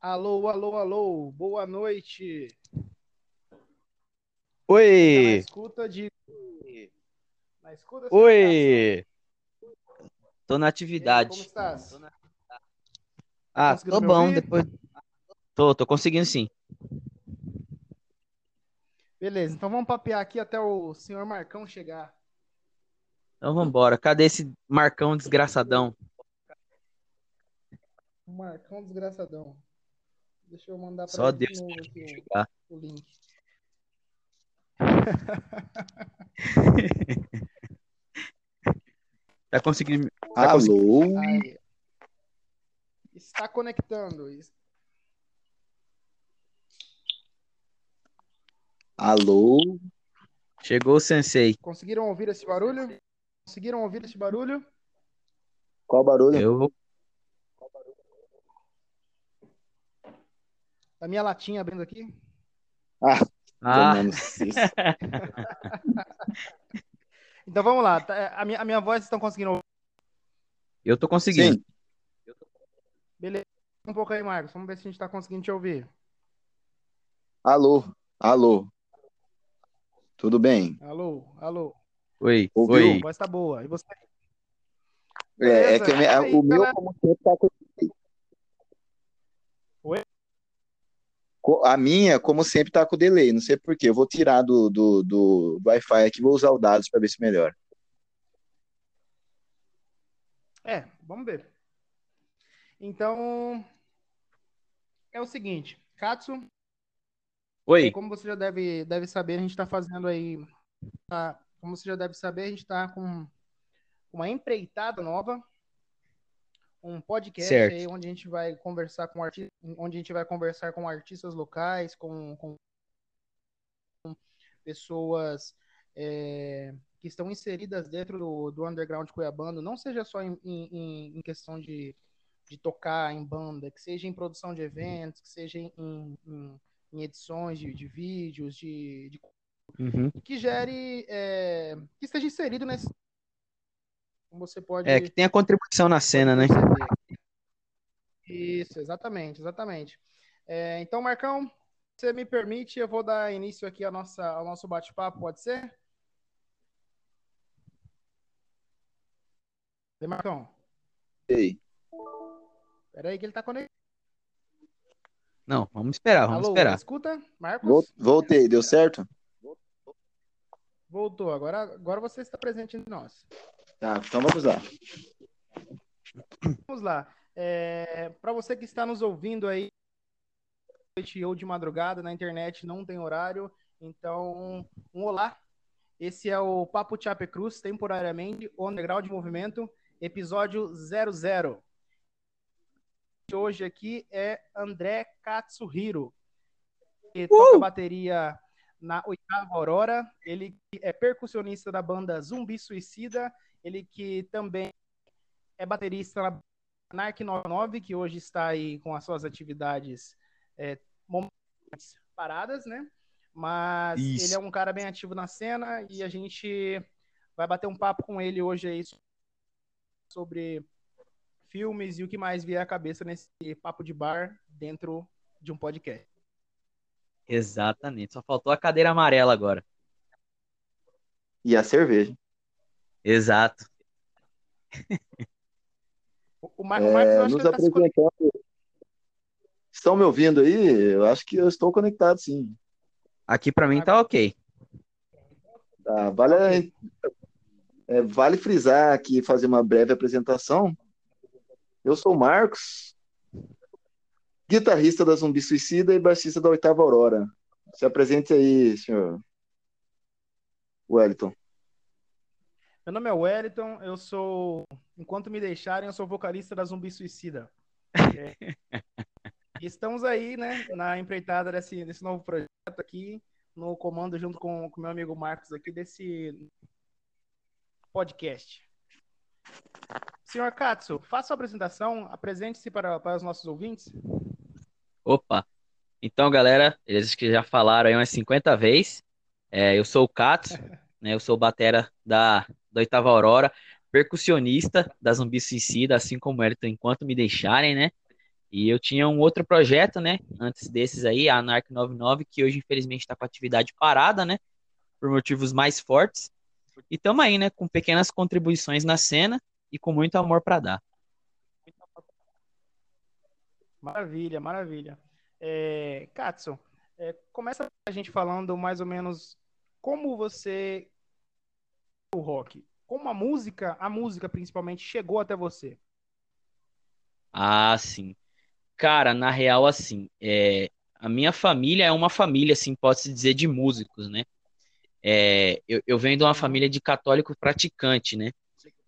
Alô, alô, alô, boa noite. Oi! Na escuta de. Na escuta, Oi! Tô na Aí, atividade. como estás? Tá Ah, conseguindo tô bom, ouvir? depois. Tô, tô conseguindo sim. Beleza, então vamos papear aqui até o senhor Marcão chegar. Então vambora. Cadê esse Marcão desgraçadão? Marcão desgraçadão. Deixa eu mandar para Só Deus novo aqui o, o link. Tá conseguindo. Tá conseguindo. Alô? Aí. Está conectando. Alô? Chegou o sensei. Conseguiram ouvir esse barulho? Conseguiram ouvir esse barulho? Qual barulho? Eu Da minha latinha abrindo aqui? Ah, Ah. Então vamos lá. tá, A minha, a minha voz vocês estão conseguindo ouvir? eu tô conseguindo. Sim. Beleza. Um pouco aí, Marcos. Vamos ver se a gente está conseguindo te ouvir. Alô? Alô? Tudo bem? Alô, alô. Oi, Ouviu? oi. A voz tá boa. E você? É, é que a minha- E aí, o meu, galera? como sempre, tá com. Oi? Co- A minha, como sempre, tá com delay. Não sei por quê. Eu vou tirar do, do, do, do Wi-Fi aqui e vou usar o dados para ver se melhora. É, vamos ver. Então, é o seguinte, Katsu, é, Oi. como você já deve, deve saber, a gente está fazendo aí, tá, como você já deve saber, a gente está com uma empreitada nova, um podcast Certo. aí onde a gente vai conversar com artistas, onde a gente vai conversar com artistas locais, com, com pessoas é, que estão inseridas dentro do, do underground cuiabano, não seja só em, em, em questão de, de tocar em banda, que seja em produção de eventos, que seja em, em, em edições de, de vídeos, de, de Uhum. que gere, é, que esteja inserido nesse. Como você pode. É, que tem a contribuição na cena, né? Isso, exatamente, exatamente. É, então, Marcão, se você me permite, eu vou dar início aqui à nossa, ao nosso bate-papo, pode ser? E Marcão, Ei, peraí que ele tá conectado. Não, vamos esperar, vamos Alô, esperar. escuta? Marcos? vol- voltei, deu certo? Voltou, agora, agora você está presente entre nós. Tá, então vamos lá. Vamos lá. Para você que está nos ouvindo aí noite ou de madrugada na internet, não tem horário. Então, um olá. Esse é o Papo Chape Cruz, temporariamente, o Underground Movimento, episódio 00. Hoje aqui é André Katsuhiro, que toca bateria na oitava Aurora. Ele é percussionista da banda Zumbi Suicida. Ele que também é baterista na Narc 99, que hoje está aí com as suas atividades é, paradas, né? Mas Isso. ele é um cara bem ativo na cena e a gente vai bater um papo com ele hoje aí sobre filmes e o que mais vier à cabeça nesse papo de bar dentro de um podcast. Exatamente. Só faltou a cadeira amarela agora. E a cerveja. Exato. O, o Mar- o Marcos, eu É, acho nos que ele tá apresentando. Estão me ouvindo aí? Eu acho que eu estou conectado, sim. Aqui pra mim tá ok. Tá, vale, é, vale frisar aqui, fazer uma breve apresentação. Eu sou o Marcos, guitarrista da Zumbi Suicida e baixista da Oitava Aurora. Se apresente aí, senhor Wellington. Meu nome é Wellington, eu sou, enquanto me deixarem, eu sou vocalista da Zumbi Suicida. É. E estamos aí, né, na empreitada desse, desse novo projeto aqui, no comando junto com o meu amigo Marcos aqui desse podcast. Senhor Katsu, faça a apresentação, apresente-se para, para os nossos ouvintes. Opa. Então, galera, eles que já falaram aí umas 50 vezes. É, eu sou o Katsu, né? Eu sou batera da, da Oitava Aurora. percussionista da Zumbi Suicida, assim como Elton, enquanto me deixarem, né? E eu tinha um outro projeto, né? Antes desses aí, a Anarch 99, que hoje infelizmente está com atividade parada, né? Por motivos mais fortes. E estamos aí, né? Com pequenas contribuições na cena e com muito amor para dar. Maravilha, maravilha. É, Katsu, é, começa a gente falando mais ou menos como você o rock, como a música, a música principalmente chegou até você. Ah, sim. Cara, na real, assim, é, a minha família é uma família, assim, pode-se dizer, de músicos, né? É, eu, eu venho de uma família de católico praticante, né?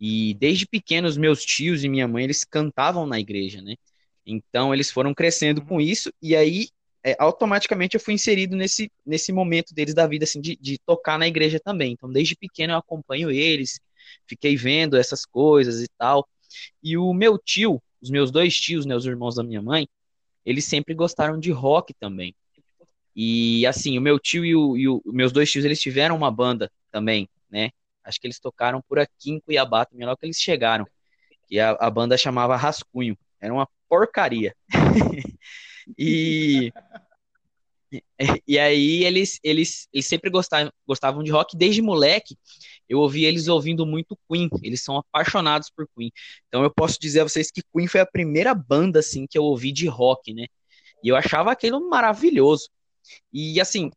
E desde pequenos, meus tios e minha mãe, eles cantavam na igreja, né? Então, eles foram crescendo com isso, e aí, é, automaticamente, eu fui inserido nesse, nesse momento deles da vida, assim, de, de tocar na igreja também. Então, desde pequeno, eu acompanho eles, fiquei vendo essas coisas e tal. E o meu tio, os meus dois tios, né, os irmãos da minha mãe, eles sempre gostaram de rock também. E assim, o meu tio e, o, e o, meus dois tios, eles tiveram uma banda também, né? Acho que eles tocaram por aqui em Cuiabá também, logo que eles chegaram. E a, a banda chamava Rascunho. Era uma porcaria. e e aí eles, eles, eles sempre gostavam, gostavam de rock desde moleque. Eu ouvi eles ouvindo muito Queen. Eles são apaixonados por Queen. Então eu posso dizer a vocês que Queen foi a primeira banda assim que eu ouvi de rock, né? E eu achava aquilo maravilhoso. E assim,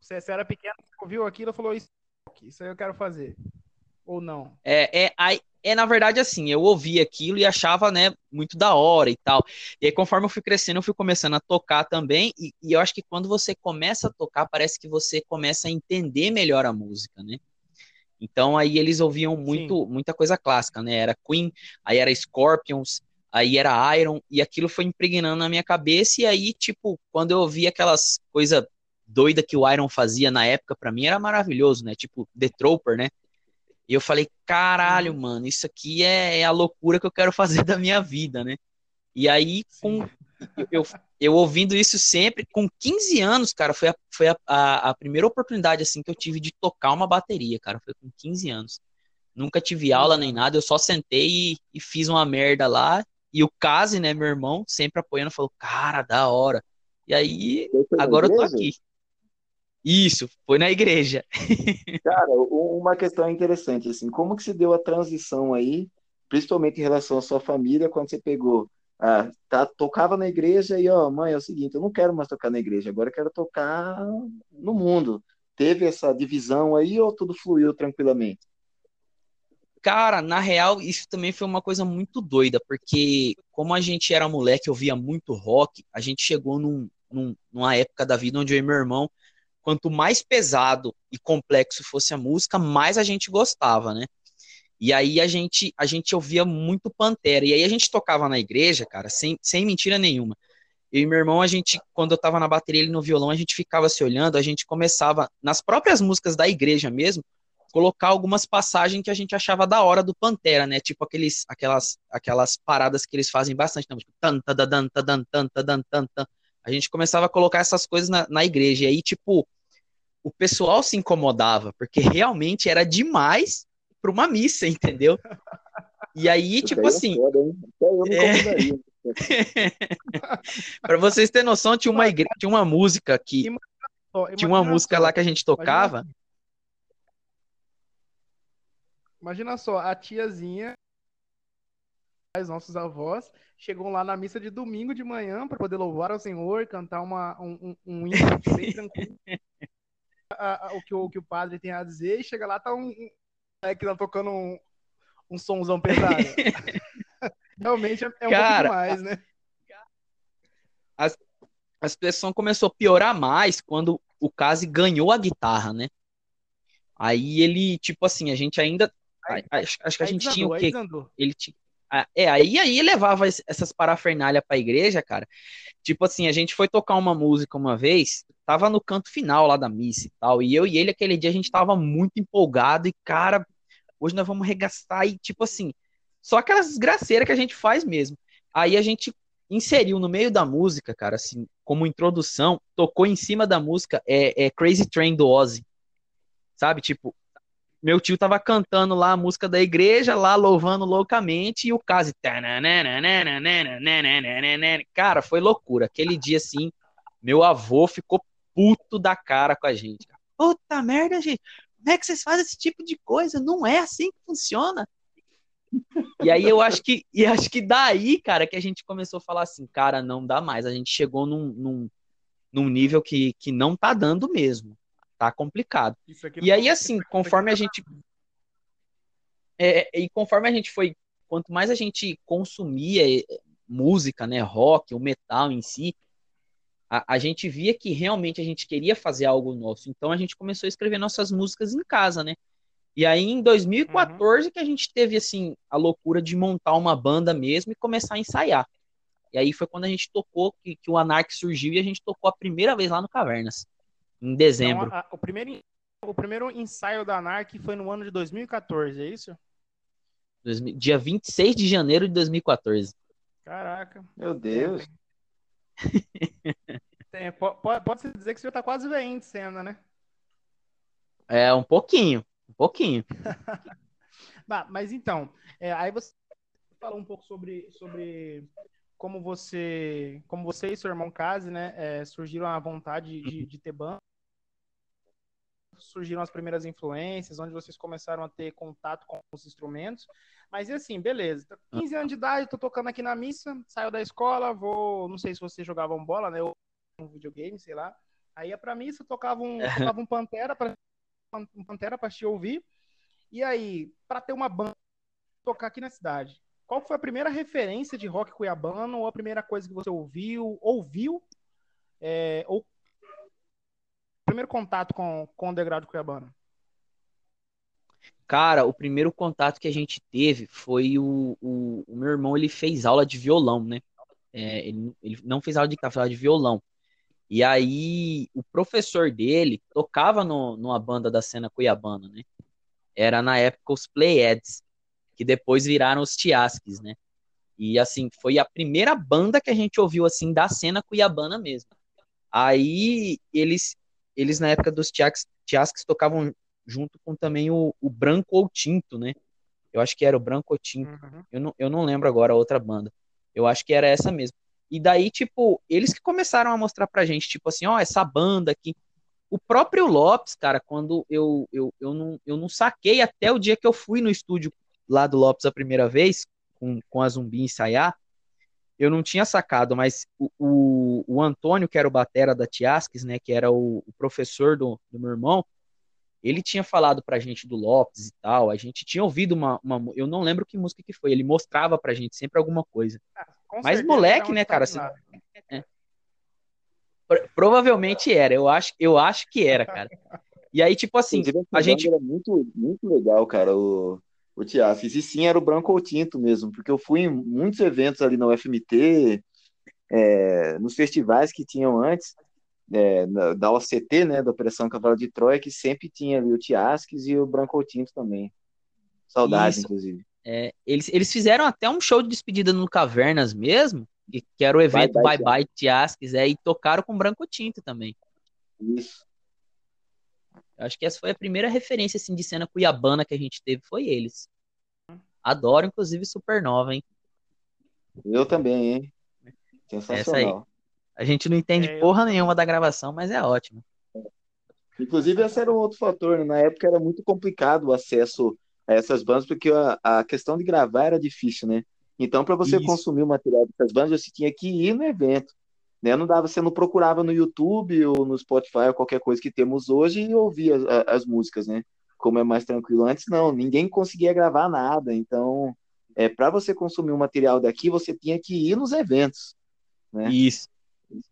você, você era pequeno, ouviu aquilo e falou isso, isso aí eu quero fazer. Ou não? É, é, aí, é, na verdade, assim, eu ouvia aquilo e achava, né, muito da hora e tal. E aí, conforme eu fui crescendo, eu fui começando a tocar também, e, e, eu acho que quando você começa a tocar, parece que você começa a entender melhor a música, né? Então, aí eles ouviam muito, muita coisa clássica, né? Era Queen, aí era Scorpions, aí era Iron, e aquilo foi impregnando na minha cabeça, e aí, tipo, quando eu ouvi aquelas coisas doida que o Iron fazia na época, para mim era maravilhoso, né? Tipo, The Trooper, né? E eu falei, caralho, uhum. mano, isso aqui é, é, a loucura que eu quero fazer da minha vida, né? E aí, com, eu, eu, ouvindo isso sempre, com 15 anos, cara, foi, a, foi a, a, a, primeira oportunidade, assim, que eu tive de tocar uma bateria, cara, foi com 15 anos. Nunca tive aula nem nada, eu só sentei e, e fiz uma merda lá, e o Kazi, né, meu irmão, sempre apoiando, falou, cara, da hora. E aí, agora eu tô aqui. Isso, foi na igreja. Cara, uma questão interessante, assim, como que se deu a transição aí, principalmente em relação à sua família, quando você pegou, ah, tá, tocava na igreja e, ó, mãe, é o seguinte, eu não quero mais tocar na igreja, agora eu quero tocar no mundo. Teve essa divisão aí ou tudo fluiu tranquilamente? Cara, na real, isso também foi uma coisa muito doida, porque como a gente era moleque, eu via muito rock, a gente chegou num, num, numa época da vida onde eu e meu irmão quanto mais pesado e complexo fosse a música, mais a gente gostava, né? E aí a gente a gente ouvia muito Pantera. E aí a gente tocava na igreja, cara, sem, sem mentira nenhuma. Eu e meu irmão, a gente, quando eu tava na bateria ele no violão, a gente ficava se olhando, a gente começava, nas próprias músicas da igreja mesmo, colocar algumas passagens que a gente achava da hora do Pantera, né? Tipo aqueles, aquelas, aquelas paradas que eles fazem bastante na música. Tan, tan, tan, tan, tan, tan, tan, tan. A gente começava a colocar essas coisas na, na igreja. E aí, tipo, o pessoal se incomodava, porque realmente era demais para uma missa, entendeu? E aí, tipo assim. É... para vocês terem noção, tinha uma igreja, tinha uma música que. Tinha uma música lá que a gente tocava. Imagina só, a tiazinha, os nossos avós, chegam lá na missa de domingo de manhã para poder louvar ao Senhor, cantar uma, um, um, um hino bem tranquilo. a, a, o, que o, o que o padre tem a dizer e chega lá, tá um, um é que tá tocando um, um somzão pesado. Realmente é, é um Cara, pouco demais, né? A, a situação começou a piorar mais quando o Kazi ganhou a guitarra, né? Aí ele, tipo assim, a gente ainda. Aí, acho, acho, que a gente tinha o quê? Ele tinha, é, aí, aí levava essas parafernália pra igreja, cara. Tipo assim, a gente foi tocar uma música uma vez, tava no canto final lá da missa e tal, e eu e ele aquele dia a gente tava muito empolgado e, cara, hoje nós vamos regastar e, tipo assim, só aquelas desgraceiras que a gente faz mesmo. Aí a gente inseriu no meio da música, cara, assim, como introdução, tocou em cima da música é, é Crazy Train do Ozzy. Sabe? Tipo, meu tio tava cantando lá a música da igreja, lá louvando loucamente, e o caso. Cara, foi loucura. Aquele dia, assim, meu avô ficou puto da cara com a gente. Puta merda, gente. Como é que vocês fazem esse tipo de coisa? Não é assim que funciona. E aí eu acho que, e acho que daí, cara, que a gente começou a falar assim, cara, não dá mais. A gente chegou num, num, num nível que, que não tá dando mesmo. Tá complicado. E aí, assim, conforme a gente. É, e conforme a gente foi. Quanto mais a gente consumia é, música, né? Rock, o metal em si, a, a gente via que realmente a gente queria fazer algo nosso. Então a gente começou a escrever nossas músicas em casa, né? E aí em 2014 uhum. que a gente teve assim a loucura de montar uma banda mesmo e começar a ensaiar. E aí foi quando a gente tocou que, que o Anark surgiu e a gente tocou a primeira vez lá no Cavernas, em dezembro. Então, a, a, o, primeiro, o primeiro ensaio da Anark foi no ano de 2014, é isso? dia 26 de janeiro de 2014. Caraca. Meu Deus. Tem, pode, pode dizer que você já tá quase vendo de cena, né? É, um pouquinho. Um pouquinho. bah, mas então, é, aí você falou um pouco sobre, sobre como você, como você e seu irmão Case, né, é, surgiram a vontade de, de ter banda, surgiram as primeiras influências, onde vocês começaram a ter contato com os instrumentos. Mas e assim, beleza. 15 anos de idade, tô tocando aqui na missa, saio da escola, vou, não sei se vocês jogavam bola, né, ou um videogame, sei lá. Aí ia pra missa, tocava um, tocava um Pantera para um Pantera para te ouvir. E aí, para ter uma banda tocar aqui na cidade, qual foi a primeira referência de rock cuiabano ou a primeira coisa que você ouviu, ouviu, é, ou primeiro contato com, com o underground cuiabano? Cara, o primeiro contato que a gente teve foi o, o, o meu irmão, ele fez aula de violão, né? É, ele, ele, não fez aula de guitarra, fez aula de violão. E aí, o professor dele tocava no, numa banda da cena cuiabana, né? Era na época os Playheads, que depois viraram os Tiasques, né? E assim, foi a primeira banda que a gente ouviu assim da cena cuiabana mesmo. Aí eles eles na época dos Tiasques tocavam junto com também o, o Branco ou Tinto, né? Eu acho que era o Branco ou Tinto. Uhum. Eu, não, eu não lembro agora a outra banda. Eu acho que era essa mesmo. E daí, tipo, eles que começaram a mostrar pra gente, tipo assim, ó, essa banda aqui. O próprio Lopes, cara, quando eu, eu, eu, não, eu não saquei até o dia que eu fui no estúdio lá do Lopes a primeira vez, com, com a Zumbi ensaiar, eu não tinha sacado, mas o, o, o Antônio, que era o batera da Tiasques, né, que era o, o professor do, do meu irmão, ele tinha falado pra gente do Lopes e tal, a gente tinha ouvido uma, uma, eu não lembro que música que foi, ele mostrava pra gente sempre alguma coisa. Ah, Mas moleque, né, cara? Assim, é. Provavelmente era, eu acho, eu acho que era, cara. E aí, tipo assim, a gente. Era muito, muito legal, cara, o, o Tiafes. E sim, era o branco ou tinto mesmo, porque eu fui em muitos eventos ali na UFMT, é, nos festivais que tinham antes, é, da OCT, né, da Operação Cavalo de Troia, que sempre tinha ali o Tiasques e o Branco Tinto também. Saudade, Isso. inclusive. É, eles, eles fizeram até um show de despedida no Cavernas mesmo, que, que era o evento Bye Bye, Bye, Bye Tiasques, é, e tocaram com Branco Tinto também. Isso. Acho que essa foi a primeira referência assim, de cena cuiabana que a gente teve, foi eles. Adoro, inclusive, Supernova, hein? Eu também, hein? Sensacional. Essa aí. A gente não entende é, porra eu... nenhuma da gravação, mas é ótimo. Inclusive, esse era um outro fator. Né? Na época era muito complicado o acesso a essas bandas, porque a, a questão de gravar era difícil, né? Então, para você Isso. consumir o material dessas bandas, você tinha que ir no evento. Né? Não dava, você não procurava no YouTube ou no Spotify ou qualquer coisa que temos hoje e ouvia as, as músicas, né? Como é mais tranquilo. Antes, não, ninguém conseguia gravar nada. Então, é, para você consumir o material daqui, você tinha que ir nos eventos. Né? Isso.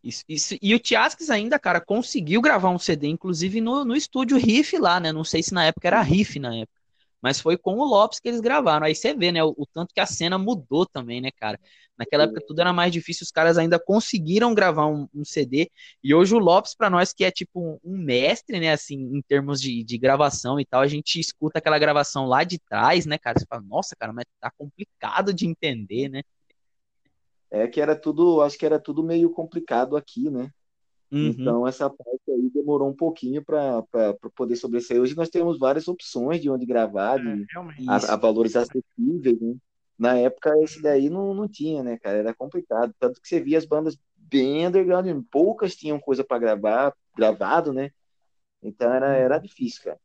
Isso, isso, e o Tiasques ainda, cara, conseguiu gravar um CD, inclusive no, no estúdio Riff lá, né? Não sei se na época era Riff na época, mas foi com o Lopes que eles gravaram. Aí você vê, né, o, o tanto que a cena mudou também, né, cara? Naquela época tudo era mais difícil, os caras ainda conseguiram gravar um, um CD. E hoje o Lopes, para nós, que é tipo um, mestre, né, assim, em termos de, de gravação e tal, a gente escuta aquela gravação lá de trás, né, cara? Você fala, nossa, cara, mas tá complicado de entender, né? é que era tudo, acho que era tudo meio complicado aqui, né? Uhum. Então, essa parte aí demorou um pouquinho para poder sobressair. Hoje nós temos várias opções de onde gravar, de, é, a, a, valores acessíveis, né? Na época, esse daí não, não tinha, né, cara? Era complicado. Tanto que você via as bandas bem underground, poucas tinham coisa para gravar, gravado, né? Então era, era uhum. difícil, cara.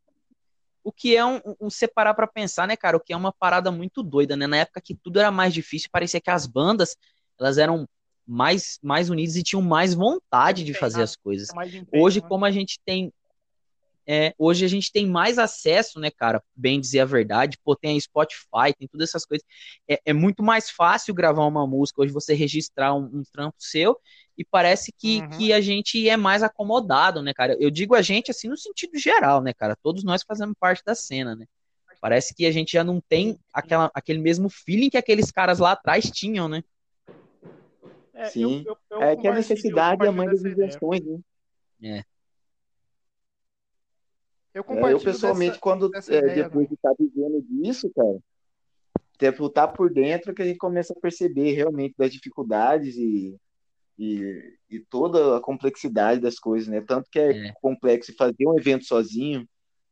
O que é um, um separar para pensar, né, cara? O que é uma parada muito doida, né? Na época que tudo era mais difícil, parecia que as bandas elas eram mais, mais unidas e tinham mais vontade de fazer as coisas. Hoje, né? como a gente tem é, hoje a gente tem mais acesso, né, cara? Bem dizer a verdade. Pô, tem a Spotify, tem todas essas coisas. É, é muito mais fácil gravar uma música hoje, você registrar um, um trampo seu, e parece que, uhum. que a gente é mais acomodado, né, cara? Eu digo a gente assim no sentido geral, né, cara? Todos nós fazemos parte da cena, né? Parece que a gente já não tem aquela, aquele mesmo feeling que aqueles caras lá atrás tinham, né? É, Sim. Eu, eu, eu é que a necessidade é a mãe das invenções, né? É. Eu, é, eu pessoalmente, dessa, quando dessa é, ideia, depois de estar tá vivendo disso, cara, tempo tá por dentro que a gente começa a perceber realmente das dificuldades e, e, e toda a complexidade das coisas, né? Tanto que é, é, complexo fazer um evento sozinho,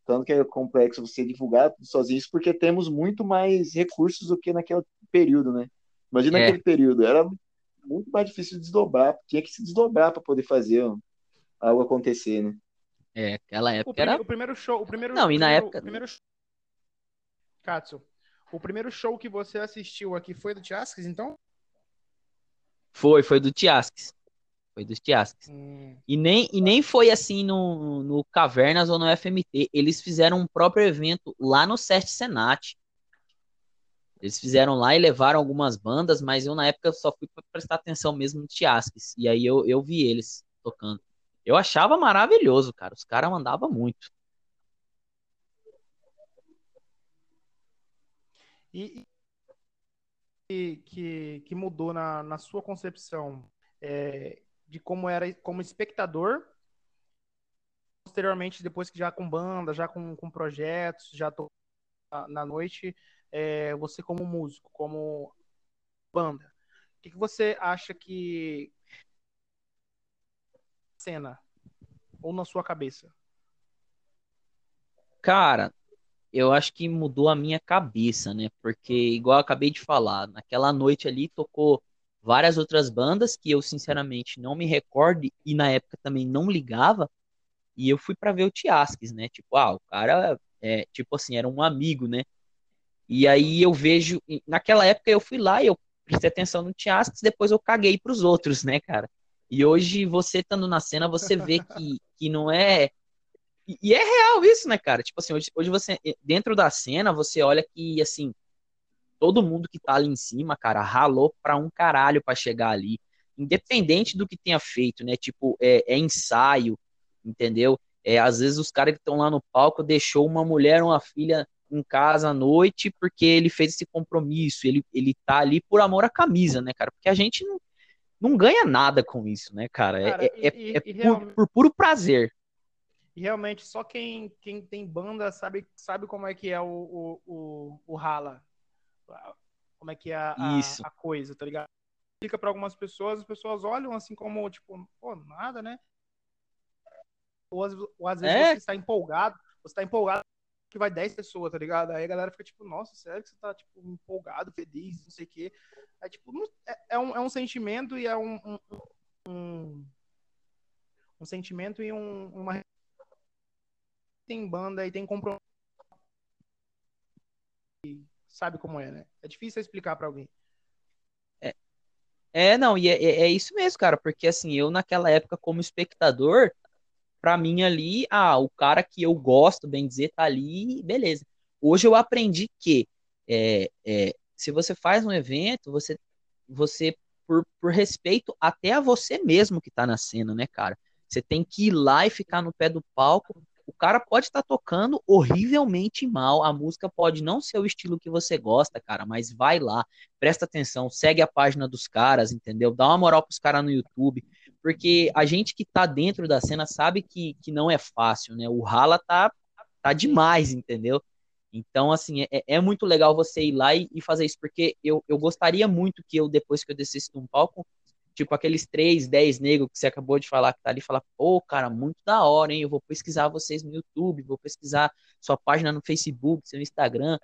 tanto que é complexo você divulgar tudo sozinho, porque temos muito mais recursos do que naquele período, né? Imagina é. aquele período, era muito mais difícil de desdobrar, tinha que se desdobrar para poder fazer algo acontecer, né? É, aquela época o era. O primeiro show. O primeiro, Não, e na época. O primeiro... Katsu, o primeiro show que você assistiu aqui foi do Tiasques, então? Foi, foi do Tiasques. Foi dos Tiasques. Hum. E, nem, e nem foi assim no, no Cavernas ou no FMT. Eles fizeram um próprio evento lá no Sete Senat. Eles fizeram lá e levaram algumas bandas, mas eu na época só fui prestar atenção mesmo no Tiasques. E aí eu, eu vi eles tocando. Eu achava maravilhoso, cara. Os caras mandavam muito. E, que, que mudou na, na sua concepção é, de como era como espectador, posteriormente, depois que já com banda, já com, com projetos, já tô na, na noite, é, você como músico, como banda, o que, que você acha que cena ou na sua cabeça? Cara, eu acho que mudou a minha cabeça, né? Porque, igual eu acabei de falar, naquela noite ali tocou várias outras bandas que eu, sinceramente, não me recordo e na época também não ligava. E eu fui para ver o Tiasques, né? Tipo, ah, o cara, é, tipo assim, era um amigo, né? E aí eu vejo, naquela época eu fui lá e eu prestei atenção no Tiasques, depois eu caguei pros outros, né, cara? E hoje, você estando na cena, você vê que, que não é. E, é real isso, né, cara? Tipo assim, hoje, hoje você, dentro da cena, você olha que, assim, todo mundo que tá ali em cima, cara, ralou pra um caralho pra chegar ali. Independente do que tenha feito, né? Tipo, é, é ensaio, entendeu? É, às vezes os caras que estão lá no palco deixou uma mulher, uma filha em casa à noite porque ele fez esse compromisso, ele, ele tá ali por amor à camisa, né, cara? Porque a gente não, não ganha nada com isso, né, cara? É, cara é, e, é, é por, realmente... por, puro prazer. E realmente, só quem, quem tem banda sabe, sabe como é que é o, o, o, o rala. Como é que é a, a, a coisa, tá ligado? Fica para algumas pessoas, as pessoas olham assim como, tipo, pô, nada, né? Ou, ou às vezes é. você está empolgado, você está empolgado que vai 10 pessoas, tá ligado? Aí a galera fica tipo, nossa, sério que você tá, tipo, empolgado, feliz, não sei o quê. É, tipo, é, é, um, é um sentimento e é um, um, um, um sentimento e um, uma tem banda e tem compromisso. Sabe como é, né? É difícil explicar para alguém. É, é, não, e é, é, é isso mesmo, cara, porque assim, eu naquela época, como espectador, para mim ali, ah, o cara que eu gosto, bem dizer, tá ali, beleza. Hoje eu aprendi que é, é, se você faz um evento, você, você por, por respeito até a você mesmo que tá na cena, né, cara? Você tem que ir lá e ficar no pé do palco. O cara pode estar tá tocando horrivelmente mal, a música pode não ser o estilo que você gosta, cara, mas vai lá, presta atenção, segue a página dos caras, entendeu? Dá uma moral pros caras no YouTube, porque a gente que tá dentro da cena sabe que, que não é fácil, né? O rala tá, tá demais, entendeu? Então, assim, é, é muito legal você ir lá e, e, fazer isso, porque eu, eu gostaria muito que eu, depois que eu descesse de um palco, tipo aqueles três, dez negros que você acabou de falar que tá ali, fala, pô, cara, muito da hora, hein? Eu vou pesquisar vocês no YouTube, vou pesquisar sua página no Facebook, seu Instagram,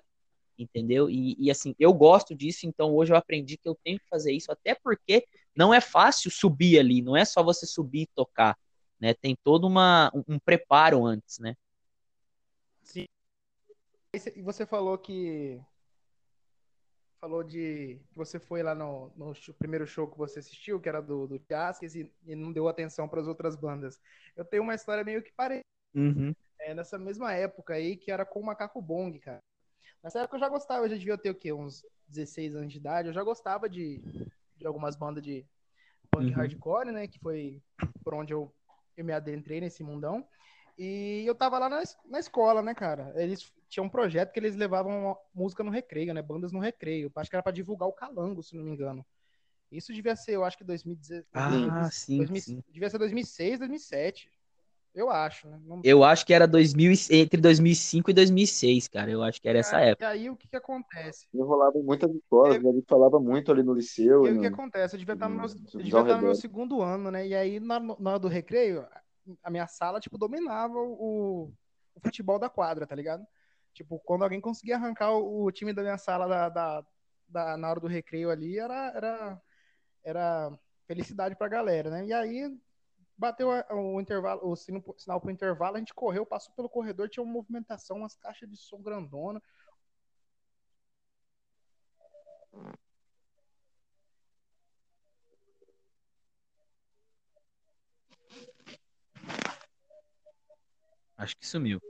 entendeu? E, e assim, eu gosto disso, então hoje eu aprendi que eu tenho que fazer isso, até porque não é fácil subir ali, não é só você subir e tocar, né? Tem todo uma, um, um preparo antes, né? Sim. E você falou que falou de que você foi lá no, no primeiro show que você assistiu, que era do, do Jaskis, e, e, não deu atenção para as outras bandas. Eu tenho uma história meio que parecida. Uhum. É, nessa mesma época aí, que era com o Macaco Bong, cara. Nessa época eu já gostava, eu já devia ter o quê? Uns 16 anos de idade. Eu já gostava de, de algumas bandas de punk uhum. hardcore, né? Que foi por onde eu, eu me adentrei nesse mundão. E eu tava lá na, na escola, né, cara? Eles tinham um projeto que eles levavam música no recreio, né? Bandas no recreio. Acho que era pra divulgar o Calango, se não me engano. Isso devia ser, eu acho que 2016. Ah, sim, 2000, sim. Devia ser 2006, 2007. Eu acho, né? Não... Eu acho que era 2000, entre 2005 e 2006, cara. Eu acho que era essa época. E aí o que que acontece? Eu rolava em muitas escolas, eu... né? falava muito ali no liceu. E aí no... o que acontece? Eu devia estar no meu, devia estar no meu segundo ano, né? E aí na, na hora do recreio, a minha sala, tipo, dominava o, o futebol da quadra, tá ligado? Tipo, quando alguém conseguia arrancar o, o time da minha sala da, da, da, na hora do recreio ali, era, era, era felicidade pra galera, né? E aí bateu o intervalo, o sino, sinal pro intervalo, a gente correu, passou pelo corredor, tinha uma movimentação, umas caixas de som grandona. Acho que sumiu.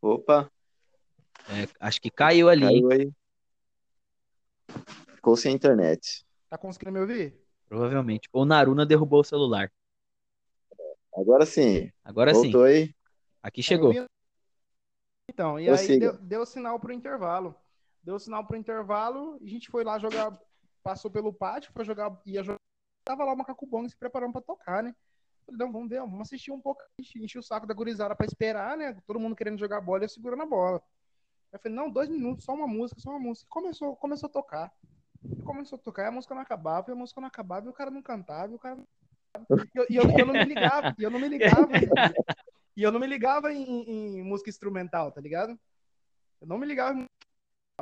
Opa, É, acho que caiu ali. caiu aí. Ficou sem internet. Tá conseguindo me ouvir? Provavelmente. Ou Naruna derrubou o celular. Agora sim. Agora sim. Voltou aí. Aqui chegou. Então, e Prossiga. aí deu, deu sinal pro intervalo. Deu sinal pro intervalo, a gente foi lá jogar, passou pelo pátio, foi jogar, ia jogar. Tava lá o Macaco Bong se preparando pra tocar, né? Falei, não, vamos ver, vamos assistir um pouco. Enchi, o saco da gurizada pra esperar, né? Todo mundo querendo jogar bola e eu segurando a bola. Eu falei, não, dois minutos, só uma música, só uma música. E começou, começou a tocar. E começou a tocar, e a música não acabava, e a música não acabava, e o cara não cantava, e o cara não e eu, e eu, eu não me ligava, e eu não me ligava. e eu não me ligava em, em música instrumental, tá ligado? Eu não me ligava em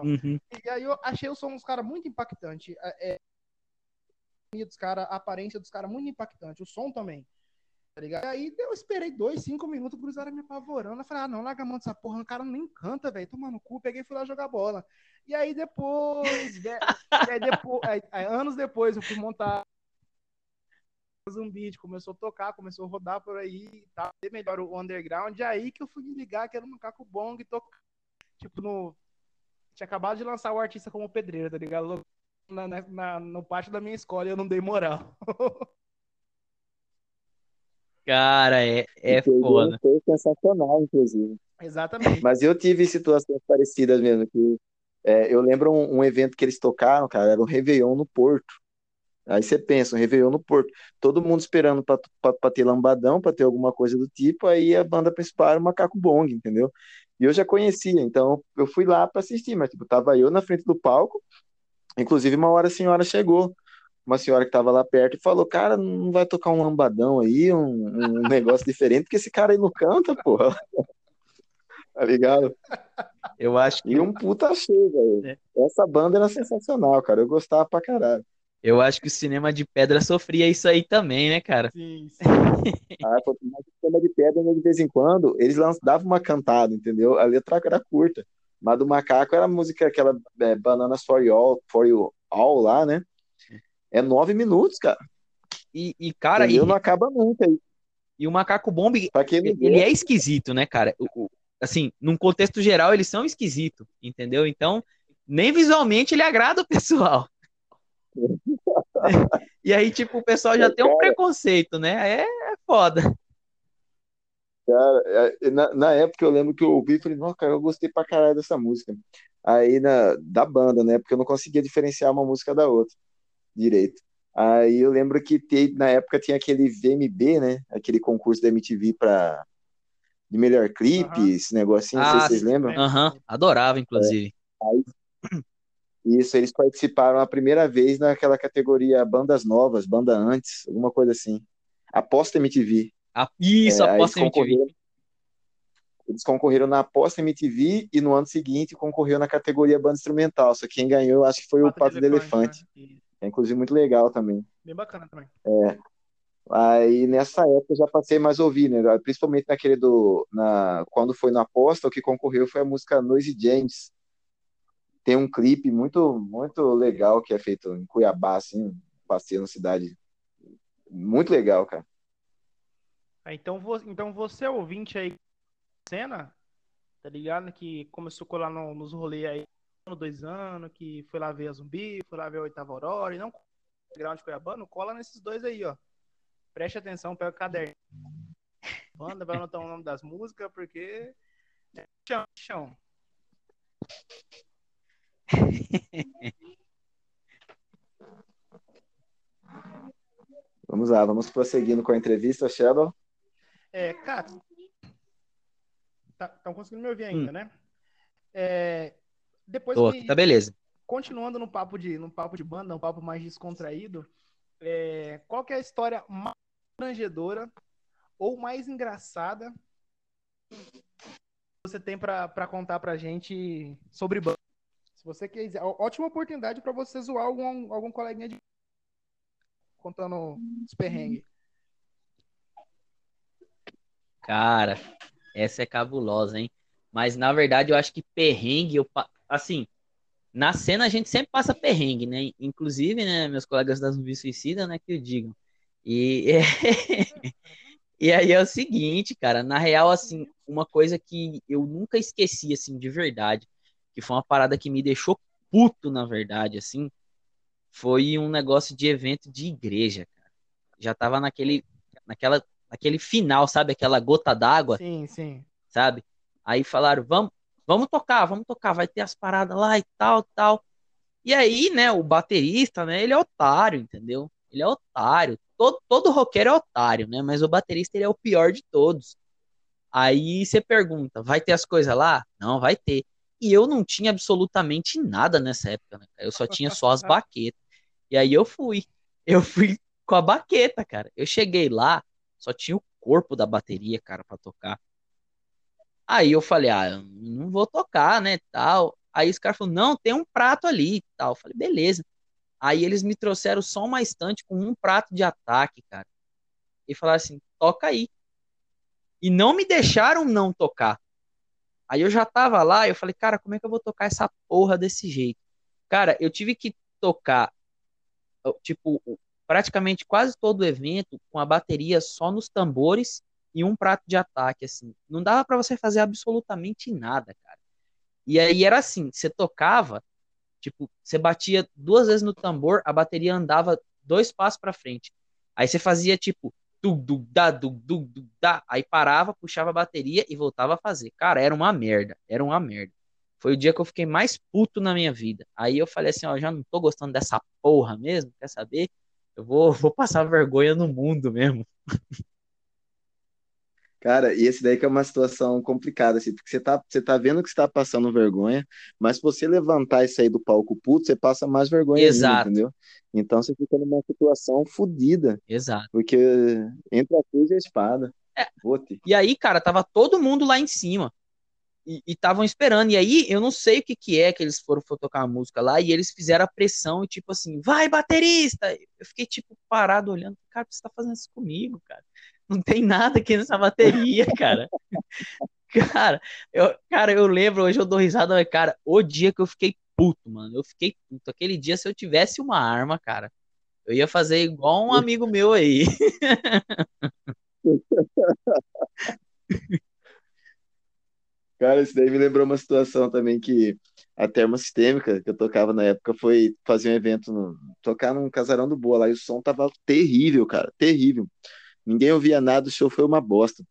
Uhum. e aí eu achei o som dos caras muito impactante. É, é, dos cara, a aparência dos caras muito impactante. O som também. Tá ligado? Aí eu esperei dois, cinco minutos, o Cruzeiro me apavorando. Eu falei, ah, não, larga a mão dessa porra, o cara nem canta, velho. Toma no cu, peguei e fui lá jogar bola. E aí depois, aí depois aí- aí, anos depois, eu fui montar um beat, começou a tocar, começou a rodar por aí e tal, ver melhor o underground. E aí que eu fui me ligar que era um macaco bong tocar. Tipo, no. Tinha acabado de lançar o artista como pedreiro, tá ligado? Na, na- no pátio da minha escola eu não dei moral. Cara, é, é foda. show sensacional, inclusive. Exatamente. Mas eu tive situações parecidas mesmo. Que, é, eu lembro um, um evento que eles tocaram, cara, era um Réveillon no Porto. Aí você pensa, um Réveillon no Porto. Todo mundo esperando pra ter lambadão, pra ter alguma coisa do tipo. Aí a banda principal era o Macaco Bong, entendeu? E eu já conhecia, então eu fui lá pra assistir, mas tipo, tava eu na frente do palco. Inclusive, uma hora a senhora chegou, uma senhora que tava lá perto e falou: Cara, não vai tocar um lambadão aí, um, um negócio diferente, porque esse cara aí não canta, porra. Tá ligado? Eu acho que, E um puta show, velho. Essa banda era sensacional, cara. Eu gostava pra caralho. eu acho que o cinema de pedra sofria isso aí também, né, cara? Sim, sim. Ah, mais sistema de pedra, né, de vez em quando, eles davam uma cantada, entendeu? A letra era curta. Mas do macaco era a música, aquela é, Bananas for You All, for you all lá, né? É nove minutos, cara. E, e, cara, e? Não acaba nunca. E e o Macaco Bomb, ele é esquisito, né, cara? O- assim, num contexto geral, eles são esquisitos, entendeu? Então, nem visualmente ele agrada o pessoal. E aí, tipo, o pessoal já tem um Cara. preconceito, né? É, é foda. é, na, na época eu lembro que eu ouvi e falei, nossa, cara, eu gostei pra caralho dessa música. Aí na, da banda, né? Porque eu não conseguia diferenciar uma música da outra direito. Aí eu lembro que te- na época tinha aquele VMB, né? Aquele concurso da MTV pra, de melhor clipe, Aham. esse negocinho, não sei Ah, se vocês lembram. Aham, adorava, inclusive. Isso, eles participaram a primeira vez naquela categoria bandas novas, banda antes, alguma coisa assim. Aposta MTV. A, isso, É, aí aposta eles MTV. concorreram, eles concorreram na Aposta MTV e no ano seguinte concorreu na categoria banda instrumental. Só que quem ganhou, acho que foi o Pato do Elefante. né? É inclusive muito legal também. Bem bacana também. Aí nessa época eu já passei mais a ouvir, né? Principalmente naquele do. Na, quando foi na aposta, o que concorreu foi a música Noise James. Tem um clipe muito, muito legal que é feito em Cuiabá, assim, passeio na cidade. Muito legal, cara. Ah, Então, então você ouvinte aí, cena, tá ligado? Que começou a colar no- nos rolês aí, dois anos, que foi lá ver a Zumbi, foi lá ver a Oitava Aurora, e não ground Cuiabano, cola nesses dois aí, ó. Preste atenção, pega o caderno. Banda, vai anotar o nome das músicas, porque. Chão, chão. Vamos lá, vamos prosseguindo com a entrevista, Shadow. É, cara. Estão conseguindo me ouvir ainda, né? É, depois Tô, que. tá beleza. continuando no papo de, no papo de banda, um papo mais descontraído, é, qual é a história mais constrangedora ou mais engraçada que você tem pra pra contar pra gente sobre banda? Se você quiser, ótima oportunidade pra você zoar algum, algum coleguinha de contando os perrengues. Cara, essa é cabulosa, hein? Mas na verdade eu acho que perrengue, eu, assim, na cena a gente sempre passa perrengue, né? Inclusive, né, meus colegas da Zumbi Suicida, né, que eu digo. E, e aí é o seguinte, cara, na real, assim, uma coisa que eu nunca esqueci, assim, de verdade, que foi uma parada que me deixou puto, na verdade, assim, foi um negócio de evento de igreja, cara. Já tava naquele, naquela, naquele final, sabe? Aquela gota d'água, Sim, sim. sabe? Aí falaram, vamos, vamos tocar, vamos tocar, vai ter as paradas lá e tal, tal. E aí, né, o baterista, né, ele é otário, entendeu? Ele é otário. Todo, todo roqueiro é otário, né? Mas o baterista, ele é o pior de todos. Aí você pergunta, vai ter as coisas lá? Não, vai ter. E eu não tinha absolutamente nada nessa época, né? Eu só tinha só as baquetas. E aí eu fui. Eu fui com a baqueta, cara. Eu cheguei lá, só tinha o corpo da bateria, cara, pra tocar. Aí eu falei, ah, não vou tocar, né, tal. Aí os caras falaram, não, tem um prato ali, tal. Eu falei, beleza. Aí eles me trouxeram só uma estante com um prato de ataque, cara. E falaram assim, toca aí. E não me deixaram não tocar. Aí eu já tava lá, eu falei, cara, como é que eu vou tocar essa porra desse jeito? Cara, eu tive que tocar, tipo, praticamente quase todo o evento com a bateria só nos tambores e um prato de ataque, assim. Não dava para você fazer absolutamente nada, cara. E aí era assim, você tocava, tipo, você batia duas vezes no tambor, a bateria andava dois passos para frente. Aí você fazia tipo du da du du da, aí parava, puxava a bateria e voltava a fazer. Cara, era uma merda, era uma merda. Foi o dia que eu fiquei mais puto na minha vida. Aí eu falei assim, ó, já não tô gostando dessa porra mesmo, quer saber? Eu vou, vou passar vergonha no mundo mesmo. Cara, e esse daí que é uma situação complicada, assim, porque você tá, você tá vendo que você tá passando vergonha, mas se você levantar e sair do palco puto, você passa mais vergonha ainda, Exato. entendeu? Então você fica numa situação fodida, Exato. porque entre a cruz e a espada. É. E aí, cara, tava todo mundo lá em cima. E estavam esperando. E aí, eu não sei o que que é que eles foram for tocar a música lá. E eles fizeram a pressão e tipo assim, vai, baterista! Eu fiquei tipo parado olhando. Cara, você tá fazendo isso comigo, cara? Não tem nada aqui nessa bateria, cara. Cara, eu, cara, eu lembro, hoje eu dou risada, mas, cara, o dia que eu fiquei puto, mano. Eu fiquei puto. Aquele dia, se eu tivesse uma arma, cara, eu ia fazer igual um amigo meu aí. Cara, isso daí me lembrou uma situação também que a termosistêmica que eu tocava na época foi fazer um evento, no, tocar num casarão do Boa lá e o som tava terrível, cara, terrível. Ninguém ouvia nada, o show foi uma bosta.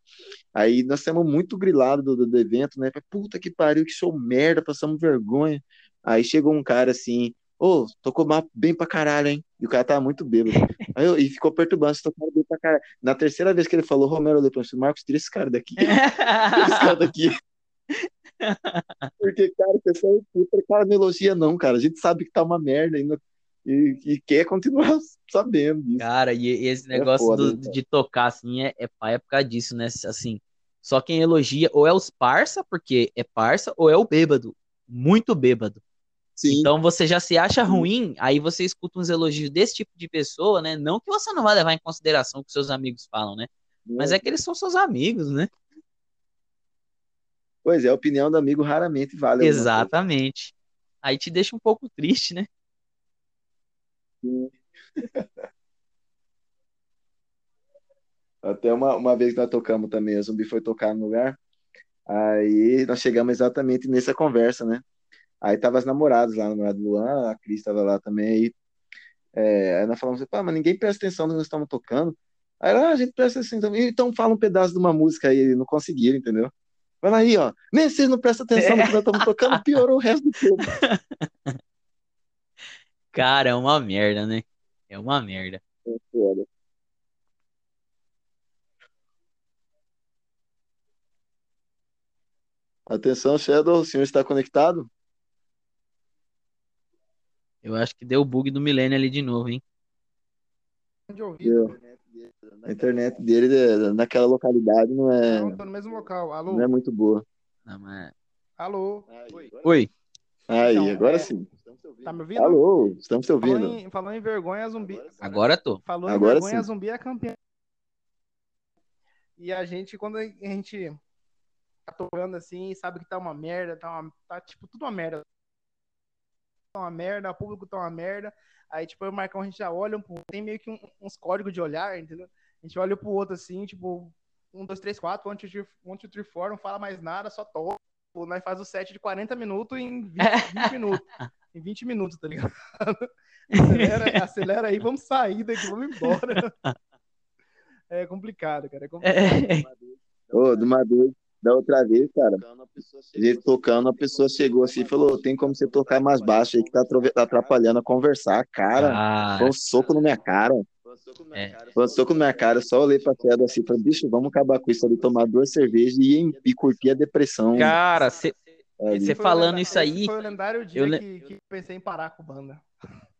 Aí nós estamos muito grilados do, do, evento, né? Puta que pariu, que show merda, passamos vergonha. Aí chegou um cara assim, ô, tocou bem pra caralho, hein? E o cara tava muito bêbado. Aí eu, e ficou perturbando, você tocou bem pra caralho. Na terceira vez que ele falou, Romero, falei, Marcos, tira esse cara daqui. Tira esse cara daqui. Porque, cara, o pessoal é puta, cara, não elogia não, cara. A gente sabe que tá uma merda ainda e, e quer continuar sabendo disso. Cara, e, e esse é negócio foda, do, de tocar, assim, é, é pai é por causa disso, né? Assim, só quem elogia ou é os parça, porque é parça, ou é o bêbado, muito bêbado. Sim. Então você já se acha ruim, aí você escuta uns elogios desse tipo de pessoa, né? Não que você não vai levar em consideração o que seus amigos falam, né? Mas é que eles são seus amigos, né? Pois é, a opinião do amigo raramente vale. Exatamente. Aí te deixa um pouco triste, né? Até uma, uma vez que nós tocamos também, a Zumbi foi tocar no lugar, aí nós chegamos exatamente nessa conversa, né? Aí tava as namoradas lá, a namorada do Luan, a Cris tava lá também, aí, é, aí nós falamos assim, pá, mas ninguém presta atenção no que nós estamos tocando. Aí ah, a gente presta atenção, então fala um pedaço de uma música aí, não conseguiram, entendeu? Vai aí, ó, nem vocês não prestam atenção no que nós estamos tocando, piorou o resto do tempo. Cara, é uma merda, né? É uma merda. É foda. Atenção, Shadow, o senhor está conectado? Eu acho que deu bug do milênio ali de novo, hein? De ouvido. A internet dele naquela localidade não é. Não, tô no mesmo local. Alô? Não é muito boa. Não, mas... Alô? Oi. Oi. Aí, então, agora é... sim. Tá me ouvindo? Alô, estamos te ouvindo. Falando em, falando em vergonha, zumbi. Agora tô. Falou em agora vergonha, sim. zumbi é campeão. E a gente, quando a gente tá tocando assim, sabe que tá uma merda, tá, uma, tá tipo tudo uma merda. Tá uma merda, o público tá uma merda. Aí, tipo, eu e o Marcão, a gente já olha, um, tem meio que um, uns códigos de olhar, entendeu? A gente olha pro outro assim, tipo, um, dois, três, quatro, one, two, three, one, two, three, four, não fala mais nada, só toca. Nós faz o set de 40 minutos em 20, 20 minutos. Em 20 minutos, tá ligado? acelera, acelera aí, vamos sair daqui, vamos embora. É complicado, cara. É complicado. Ô, de uma vez, da outra vez, cara, a gente tocando, a pessoa chegou assim e falou: tem como você tocar mais baixo aí que tá atrapalhando a conversar. Cara, Ah, foi um soco na minha cara. É. Foi um soco na minha cara. Eu só olhei pra queda assim falei: bicho, vamos acabar com isso ali, tomar duas cervejas e, e curtir a depressão. cara, você o falando isso aí, foi o lendário dia eu le- que, que pensei em parar com banda.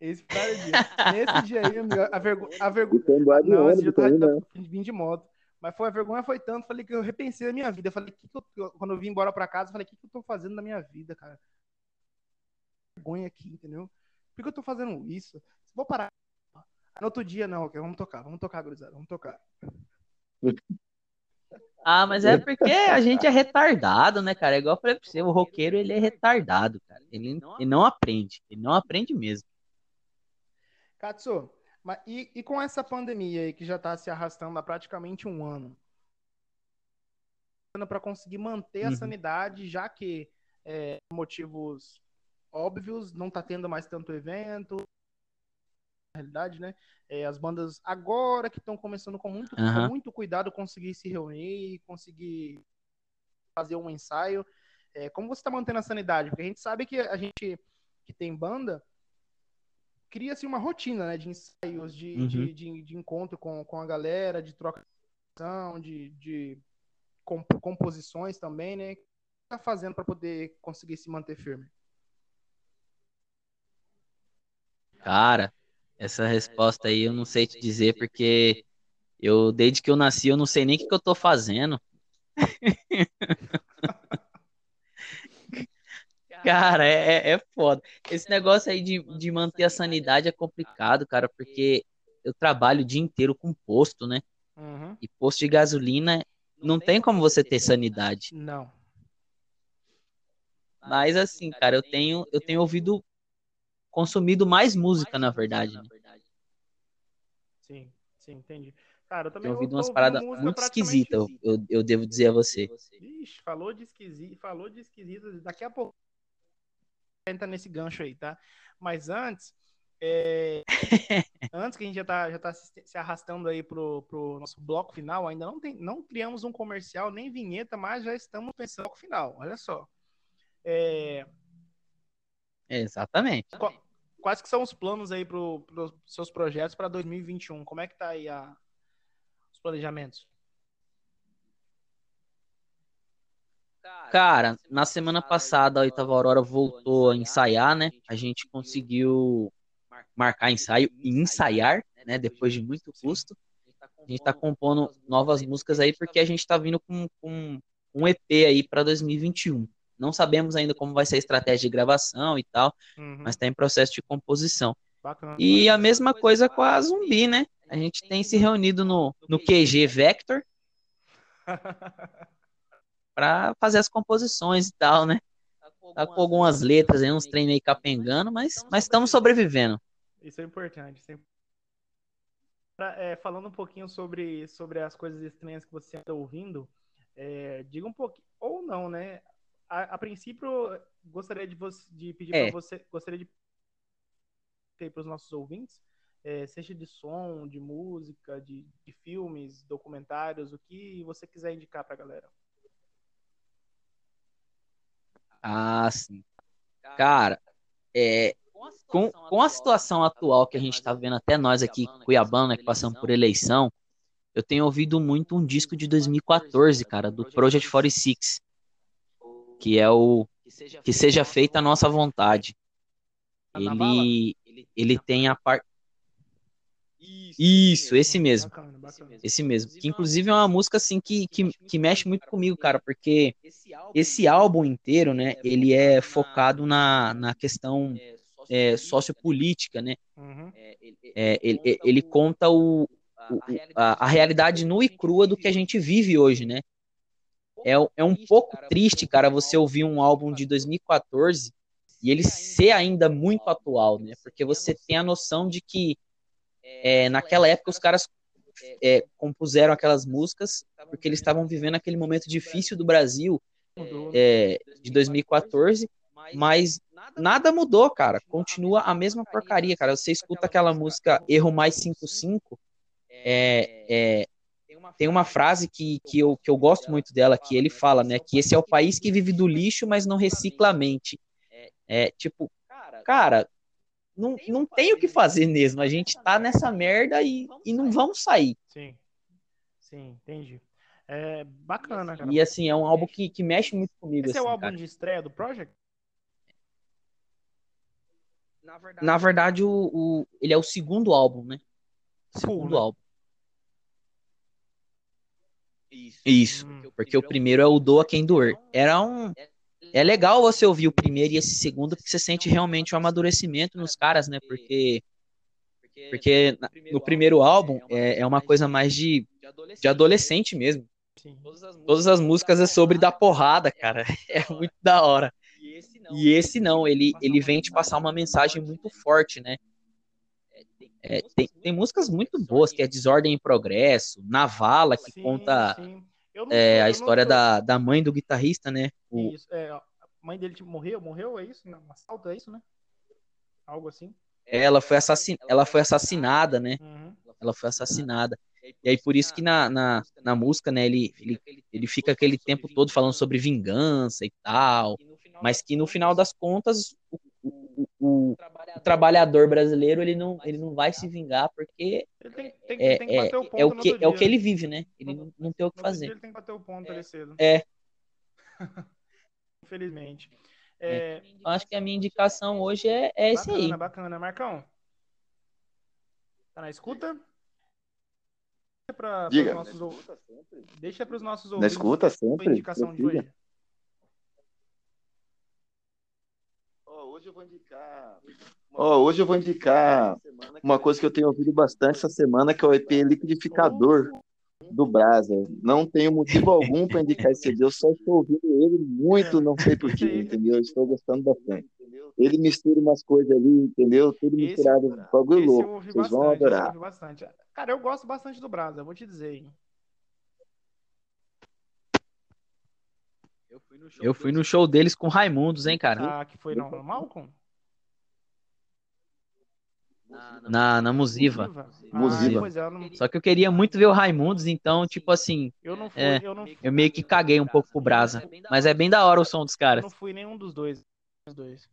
Esse foi o dia. Nesse dia aí, amigo, a vergonha. A vergo... Foi embora de Não, esse dia eu tava vindo de moto. Mas foi, a vergonha foi tanto, falei que eu repensei a minha vida. Eu falei, que que eu- eu- quando eu vim embora pra casa, eu falei, o que, que eu tô fazendo na minha vida, cara? Vergonha aqui, entendeu? Por que eu tô fazendo isso? Vou parar. No outro dia, não, ok, vamos tocar, vamos tocar, gurizada, vamos tocar. Ah, mas é porque a gente é retardado, né, cara? É igual eu falei pra você, o roqueiro, ele é retardado, cara. Ele, ele não aprende, ele não aprende mesmo. Katsu, mas e, e com essa pandemia aí que já tá se arrastando há praticamente um ano? Para conseguir manter a Uhum. sanidade, já que é, motivos óbvios, não tá tendo mais tanto evento. Na realidade, né? É, as bandas agora que estão começando com muito, com Aham. muito cuidado conseguir se reunir, conseguir fazer um ensaio. É, como você está mantendo a sanidade? Porque a gente sabe que a gente que tem banda cria-se uma rotina, né? De ensaios, de, Uhum. de, de, de encontro com, com a galera, de troca de de, de comp- composições também, né? O que tá fazendo para poder conseguir se manter firme? Cara, essa resposta aí eu não sei te dizer, porque eu, desde que eu nasci, eu não sei nem o que, que eu tô fazendo. Cara, é, é é foda. Esse negócio aí de, de manter a sanidade é complicado, cara, porque eu trabalho o dia inteiro com posto, né? Uhum. E posto de gasolina não tem como você ter sanidade. Não. Mas assim, cara, eu tenho, eu tenho ouvido, consumido mais música, na verdade. né? Sim, sim, entendi. Cara, eu também Tenho ouvido umas paradas muito esquisitas, eu, eu, eu devo dizer a você. Ixi, falou de esquisito, falou de esquisito. Daqui a pouco entra nesse gancho aí, tá? Mas antes, é, antes que a gente já tá, já tá se, arrastando aí pro, pro nosso bloco final, ainda não, tem, não criamos um comercial nem vinheta, mas já estamos pensando no bloco final. Olha só. É, Exatamente. Qu- Quais que são os planos aí para os seus projetos para 2021? Como é que tá aí a- os planejamentos? Cara, na semana passada a oitava Aurora voltou a ensaiar, né? A gente conseguiu marcar ensaio e ensaiar, né? Depois de muito custo. A gente tá compondo novas músicas aí porque a gente tá vindo com, com um EP aí para 2021. Não sabemos ainda como vai ser a estratégia de gravação e tal, uhum. mas tá em processo de composição. Bacana. E a mesma coisa com a Zumbi, né? A gente tem se reunido no, no QG Vector para fazer as composições e tal, né? Tá com algumas letras aí, uns trem meio capengando, mas, mas estamos sobrevivendo. Isso é importante. Isso é... É, falando um pouquinho sobre, sobre as coisas estranhas que você está ouvindo, é, diga um pouquinho, ou não, né? A, a princípio, gostaria de, você, de pedir é. para você, gostaria de para os nossos ouvintes, é, seja de som, de música, de, de filmes, documentários, o que você quiser indicar para a galera. Ah, sim. Cara, é, com, com a situação atual que a gente está vendo, até nós aqui, Cuiabano, né, que passamos por eleição, eu tenho ouvido muito um disco de 2014, cara, do Project 46, que é o Que Seja Feita a Nossa Vontade. Ele, ele tem a parte. Isso, esse mesmo. Esse mesmo. Que inclusive é uma música assim que, que, que mexe muito comigo, cara, porque esse álbum inteiro, né, ele é focado na, na questão é, sociopolítica, né? Uhum. É, ele, ele conta o, o a, a, realidade nua e crua do que a gente vive hoje, né? É, é um pouco triste, cara, você ouvir um álbum de 2014 e ele ser ainda muito atual, né? Porque você tem a noção de que é, naquela época os caras é, compuseram aquelas músicas porque eles estavam vivendo aquele momento difícil do Brasil é, de 2014, mas nada mudou, cara. Continua a mesma porcaria, cara. Você escuta aquela música Erro Mais 55, é, é, tem uma frase que, que, eu, que eu gosto muito dela, que ele fala, né? Que esse é o país que vive do lixo, mas não recicla a mente. É tipo, cara, não, não tem o que fazer mesmo. A gente tá nessa merda e, e não vamos sair. Sim. Sim, entendi. É bacana, cara. E assim, é um álbum que, que mexe muito comigo. Esse assim, é o assim, álbum cara. de estreia do Project? Na verdade, Na verdade o, o, ele é o segundo álbum, né? Segundo né? álbum. Isso. Isso. Hum. Porque o primeiro é o Doa Quem Doer. Era um é legal você ouvir o primeiro e esse segundo, porque você sente realmente o um amadurecimento nos caras, né? Porque, porque no primeiro álbum é, é uma coisa mais de, de adolescente mesmo. Todas as músicas é sobre dar porrada, cara. É muito da hora. E esse não, ele, ele vem te passar uma mensagem muito forte, né? É, tem, tem músicas muito boas, que é Desordem e Progresso, Navala, que conta é, a história da, da mãe do guitarrista, né? O... Isso, é, a mãe dele tipo, morreu, morreu, é isso? Um assalto, é isso, né? Algo assim. Ela foi, assassin... ela foi assassinada, né? Uhum. Ela foi assassinada. E aí, por isso que na, na, na música, né, ele, ele, ele fica aquele tempo todo falando sobre vingança e tal, mas que no final das contas, o, o, o, trabalhador brasileiro, ele não, ele não vai se vingar, porque tem, tem, é, tem é, o é, o que, é o que ele vive, né? Ele não, não tem o que fazer. Ele tem que bater o ponto é. ali cedo. É. Infelizmente. É... é. Acho que a minha indicação hoje é, é esse aí. Bacana, bacana. Marcão, tá na escuta? Pra, Diga. Nossos... Deixa para os nossos ouvintes. Na escuta sempre. A indicação de hoje. Hoje eu vou indicar. Oh, hoje eu vou indicar uma coisa que eu tenho ouvido bastante essa semana, que é o EP Liquidificador do Brasa. Não tenho motivo algum para indicar esse CD, eu só estou ouvindo ele muito, não sei porquê, entendeu? Estou gostando bastante. Ele mistura umas coisas ali, entendeu? Tudo misturado, bagulho louco. Vocês bastante, vão adorar. Bastante. Cara, eu gosto bastante do Brasa, vou te dizer. Hein? Eu fui no show deles com Raimundos, hein, cara? Ah, que foi no Malcolm? Na, na Musiva. Musiva. Ah, Só que eu queria muito ver o Raimundos, então, tipo assim. Eu não fui, é, eu, não fui, eu meio que caguei um pouco pro Brasa. Mas é bem da hora o som dos caras. Eu não fui nenhum dos dois. Dos dois.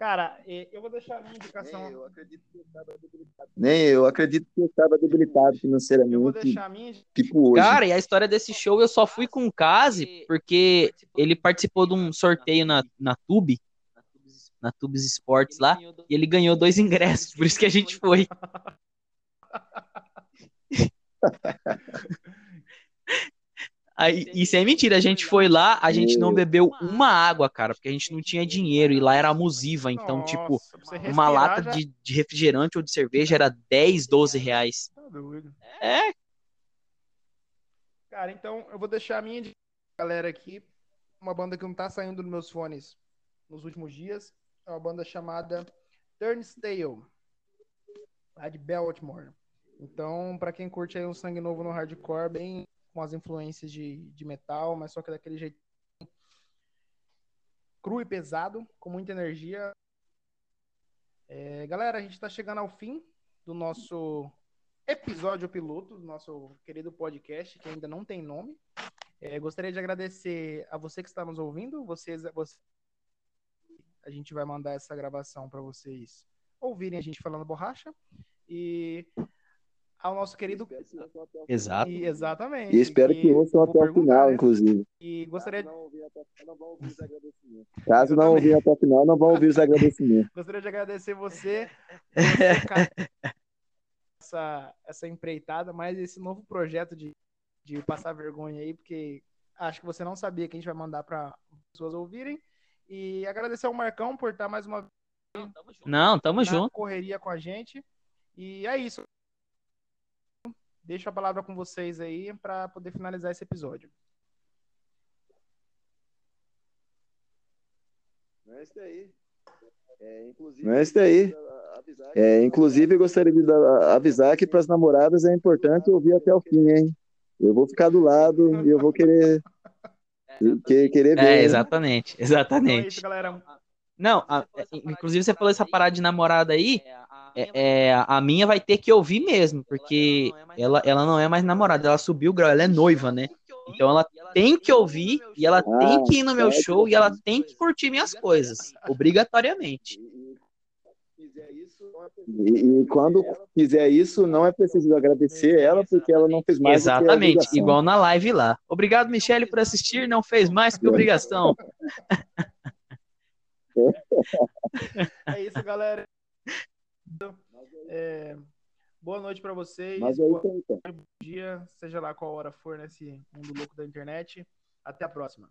Cara, eu vou deixar a minha indicação. Nem eu acredito que eu estava debilitado. Nem eu acredito que eu estava debilitado financeiramente. Eu vou deixar a minha. Tipo hoje. Cara, e a história desse show eu só fui com o Kazi porque ele participou de um sorteio na, na Tube, na Tubes Sports lá, e ele ganhou dois ingressos, por isso que a gente foi. Aí, isso é mentira, a gente foi lá, a gente não bebeu uma água, cara, porque a gente não tinha dinheiro e lá era abusiva, então, Nossa, tipo, uma lata já... de, de, refrigerante ou de cerveja era 10, 12 reais. Tá doido. É. Cara, então eu vou deixar a minha galera aqui, uma banda que não tá saindo nos meus fones nos últimos dias, é uma banda chamada Turnstile, lá de Baltimore. Então, para quem curte aí um sangue novo no hardcore, bem com as influências de, de metal, mas só que daquele jeito cru e pesado, com muita energia. É, galera, a gente está chegando ao fim do nosso episódio piloto, do nosso querido podcast, que ainda não tem nome. É, gostaria de agradecer a você que está nos ouvindo. Vocês, você, a gente vai mandar essa gravação para vocês ouvirem a gente falando borracha. E ao nosso querido. Exato. E, exatamente. E espero que ouçam até o final, inclusive. E gostaria de. Caso não ouvir até o final, não vão ouvir os agradecimentos. Gostaria de agradecer você, você essa, essa empreitada, mais esse novo projeto de, de passar vergonha aí, porque acho que você não sabia que a gente vai mandar para pessoas ouvirem. E agradecer ao Marcão por estar mais uma vez. Não, tamo junto. correria com a gente. E é isso deixo a palavra com vocês aí para poder finalizar esse episódio. Não é isso aí. É, inclusive, Não é isso aí. É, inclusive, eu gostaria de avisar que para as namoradas é importante ouvir até o fim, hein? Eu vou ficar do lado e eu vou querer, que, querer ver. É, exatamente, exatamente. Então é isso, galera. Não, a, inclusive você falou essa parada de namorada aí. É, é, a minha vai ter que ouvir mesmo, porque ela, ela não é mais namorada, ela subiu o grau, ela é noiva, né? Então ela tem que ouvir e ela tem que ir no meu show e ela tem que curtir minhas coisas, obrigatoriamente. E, e, quando fizer isso, não é preciso agradecer ela, porque ela não fez mais. Exatamente, igual na live lá. Obrigado, Michele, por assistir. Não fez mais que obrigação. É isso, galera. É, boa noite para vocês. Mas então. bom dia, seja lá qual hora for nesse mundo louco da internet. Até a próxima.